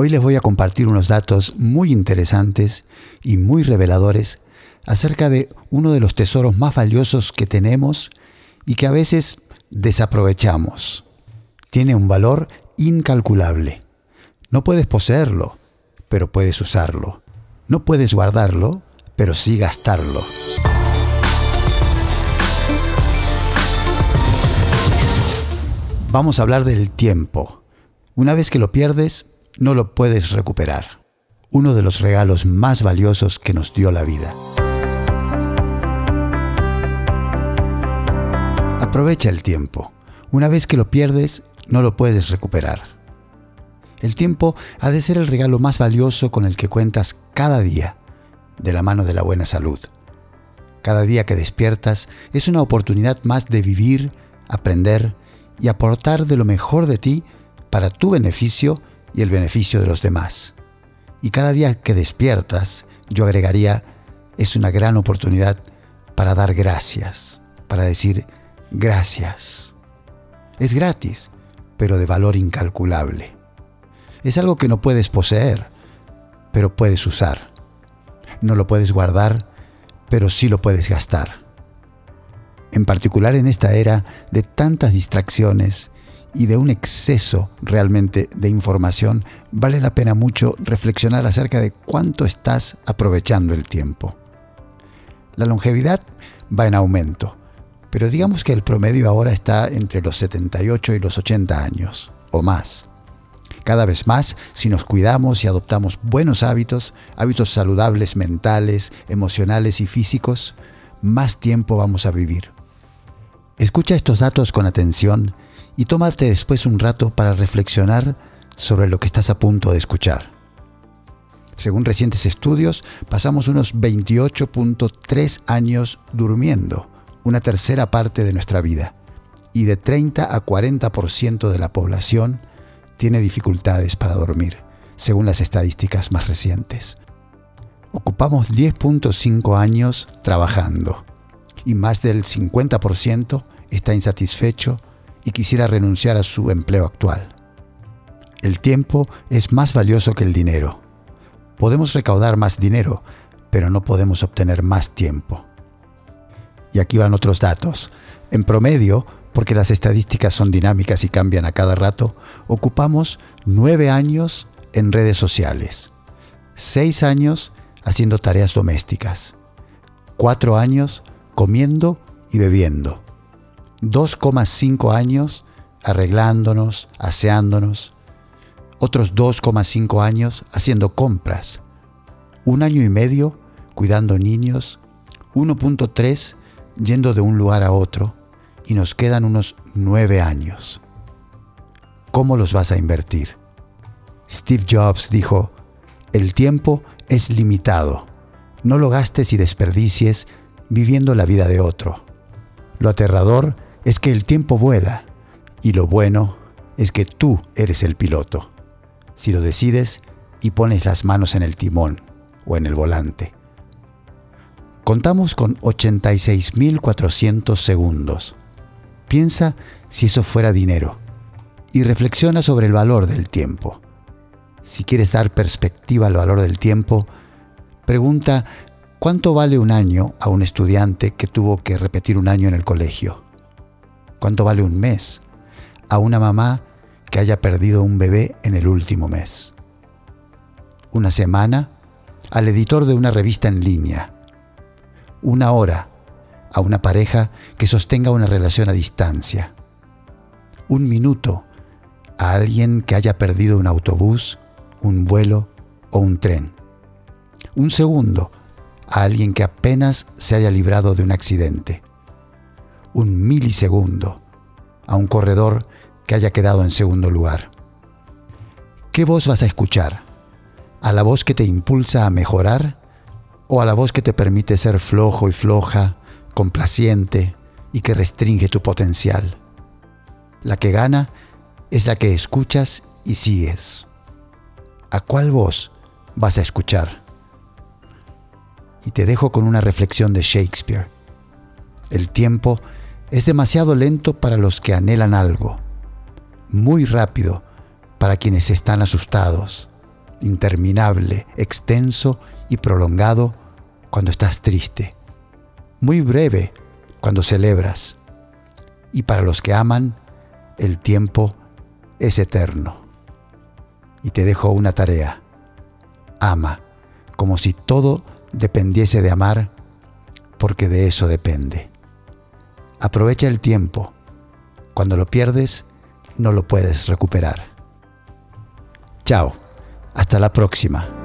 Hoy les voy a compartir unos datos muy interesantes y muy reveladores acerca de uno de los tesoros más valiosos que tenemos y que a veces desaprovechamos. Tiene un valor incalculable. No puedes poseerlo, pero puedes usarlo. No puedes guardarlo, pero sí gastarlo. Vamos a hablar del tiempo. Una vez que lo pierdes, no lo puedes recuperar. Uno de los regalos más valiosos que nos dio la vida. Aprovecha el tiempo. Una vez que lo pierdes, no lo puedes recuperar. El tiempo ha de ser el regalo más valioso con el que cuentas cada día, de la mano de la buena salud. Cada día que despiertas es una oportunidad más de vivir, aprender y aportar de lo mejor de ti para tu beneficio y el beneficio de los demás. Y cada día que despiertas, yo agregaría, es una gran oportunidad para dar gracias, para decir gracias. Es gratis, pero de valor incalculable. Es algo que no puedes poseer, pero puedes usar. No lo puedes guardar, pero sí lo puedes gastar. En particular en esta era de tantas distracciones y de un exceso realmente de información, vale la pena mucho reflexionar acerca de cuánto estás aprovechando el tiempo. La longevidad va en aumento, pero digamos que el promedio ahora está entre los 78 y los 80 años, o más. Cada vez más, si nos cuidamos y adoptamos buenos hábitos, hábitos saludables mentales, emocionales y físicos, más tiempo vamos a vivir. Escucha estos datos con atención y tómate después un rato para reflexionar sobre lo que estás a punto de escuchar. Según recientes estudios, pasamos unos 28.3 años durmiendo, una tercera parte de nuestra vida, y de 30 a 40% de la población tiene dificultades para dormir, según las estadísticas más recientes. Ocupamos 10.5 años trabajando, y más del 50% está insatisfecho quisiera renunciar a su empleo actual. El tiempo es más valioso que el dinero. Podemos recaudar más dinero, pero no podemos obtener más tiempo. Y aquí van otros datos. En promedio, porque las estadísticas son dinámicas y cambian a cada rato, ocupamos nueve años en redes sociales, seis años haciendo tareas domésticas, cuatro años comiendo y bebiendo, 2,5 años arreglándonos, aseándonos, otros 2,5 años haciendo compras, un año y medio cuidando niños, 1.3 yendo de un lugar a otro y nos quedan unos 9 años. ¿Cómo los vas a invertir? Steve Jobs dijo, el tiempo es limitado, no lo gastes y desperdicies viviendo la vida de otro. Lo aterrador es que el tiempo vuela y lo bueno es que tú eres el piloto. Si lo decides y pones las manos en el timón o en el volante. Contamos con 86.400 segundos. Piensa si eso fuera dinero y reflexiona sobre el valor del tiempo. Si quieres dar perspectiva al valor del tiempo, pregunta cuánto vale un año a un estudiante que tuvo que repetir un año en el colegio. ¿Cuánto vale un mes? A una mamá que haya perdido un bebé en el último mes. Una semana al editor de una revista en línea. Una hora a una pareja que sostenga una relación a distancia. Un minuto a alguien que haya perdido un autobús, un vuelo o un tren. Un segundo a alguien que apenas se haya librado de un accidente un milisegundo a un corredor que haya quedado en segundo lugar. ¿Qué voz vas a escuchar? ¿A la voz que te impulsa a mejorar o a la voz que te permite ser flojo y floja, complaciente y que restringe tu potencial? La que gana es la que escuchas y sigues. ¿A cuál voz vas a escuchar? Y te dejo con una reflexión de Shakespeare. El tiempo es demasiado lento para los que anhelan algo, muy rápido para quienes están asustados interminable, extenso y prolongado cuando estás triste, muy breve cuando celebras, y para los que aman, el tiempo es eterno. Y te dejo una tarea. Ama, como si todo dependiese de amar, porque de eso depende. Aprovecha el tiempo. Cuando lo pierdes, no lo puedes recuperar. Chao. Hasta la próxima.